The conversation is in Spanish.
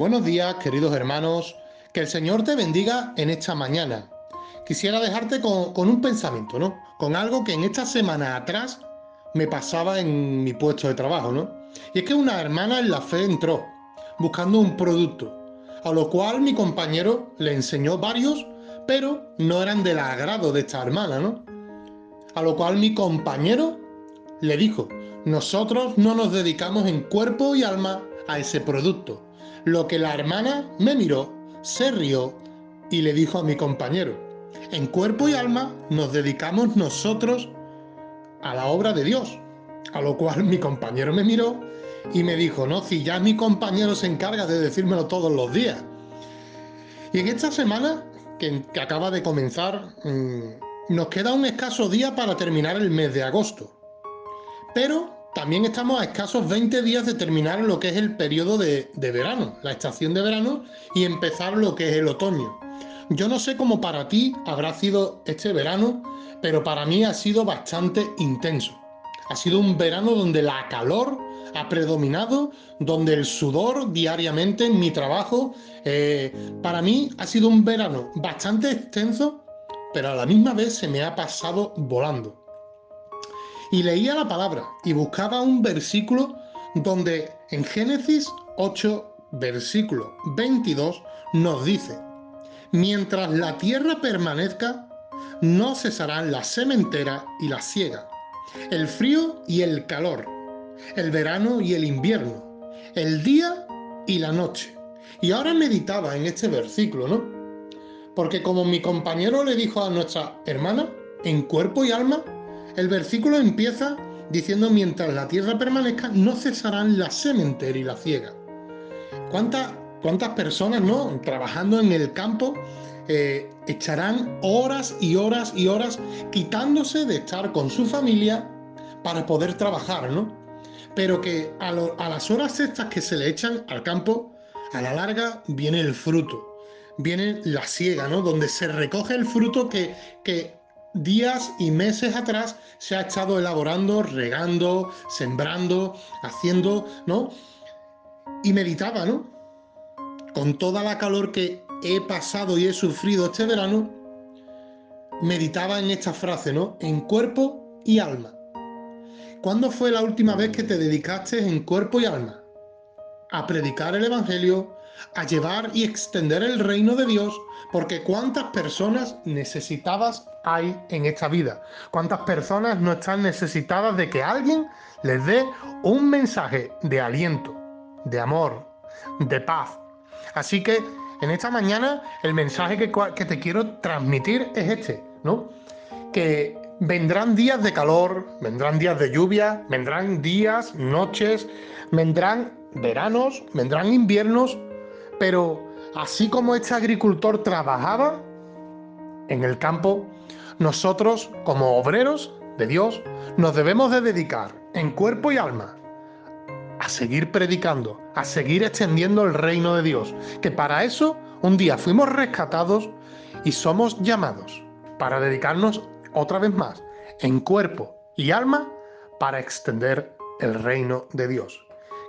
Buenos días, queridos hermanos. Que el Señor te bendiga en esta mañana. Quisiera dejarte con, un pensamiento, ¿no? Con algo que en esta semana atrás me pasaba en mi puesto de trabajo, ¿no? Y es que una hermana en la fe entró buscando un producto, a lo cual mi compañero le enseñó varios, pero no eran del agrado de esta hermana, ¿no? A lo cual mi compañero le dijo, nosotros no nos dedicamos en cuerpo y alma a ese producto. Lo que la hermana me miró, se rió y le dijo a mi compañero, en cuerpo y alma nos dedicamos nosotros a la obra de Dios. A lo cual mi compañero me miró y me dijo, no, si ya mi compañero se encarga de decírmelo todos los días. Y en esta semana que, acaba de comenzar, mmm, nos queda un escaso día para terminar el mes de agosto. Pero también estamos a escasos 20 días de terminar lo que es el periodo de, verano, la estación de verano, y empezar lo que es el otoño. Yo no sé cómo para ti habrá sido este verano, pero para mí ha sido bastante intenso. Ha sido un verano donde la calor ha predominado, donde el sudor diariamente en mi trabajo, eh, para mí ha sido un verano bastante extenso, pero a la misma vez se me ha pasado volando y leía la palabra y buscaba un versículo donde en Génesis 8, versículo 22, nos dice, mientras la tierra permanezca, no cesarán la sementera y la siega, el frío y el calor, el verano y el invierno, el día y la noche. Y ahora meditaba en este versículo, ¿no? Porque como mi compañero le dijo a nuestra hermana, en cuerpo y alma, el versículo empieza diciendo, mientras la tierra permanezca, no cesarán la sementera y la ciega. ¿Cuántas, cuántas personas, no? Trabajando en el campo, eh, echarán horas y horas y horas quitándose de estar con su familia para poder trabajar, ¿no? Pero que a, las horas estas que se le echan al campo, a la larga viene el fruto, viene la siega, ¿no? Donde se recoge el fruto que días y meses atrás se ha estado elaborando, regando, sembrando, haciendo, ¿no? Y meditaba, ¿no? Con toda la calor que he pasado y he sufrido este verano, meditaba en esta frase, ¿no? En cuerpo y alma. ¿Cuándo fue la última vez que te dedicaste en cuerpo y alma? A predicar el Evangelio, a llevar y extender el reino de Dios, porque cuántas personas necesitadas hay en esta vida, cuántas personas no están necesitadas de que alguien les dé un mensaje de aliento, de amor, de paz. Así que en esta mañana el mensaje que, que te quiero transmitir es este, ¿no? Que vendrán días de calor, vendrán días de lluvia, vendrán días, noches, vendrán veranos, vendrán inviernos, pero así como este agricultor trabajaba en el campo, nosotros como obreros de Dios nos debemos de dedicar en cuerpo y alma a seguir predicando, a seguir extendiendo el reino de Dios, que para eso un día fuimos rescatados y somos llamados para dedicarnos otra vez más en cuerpo y alma para extender el reino de Dios.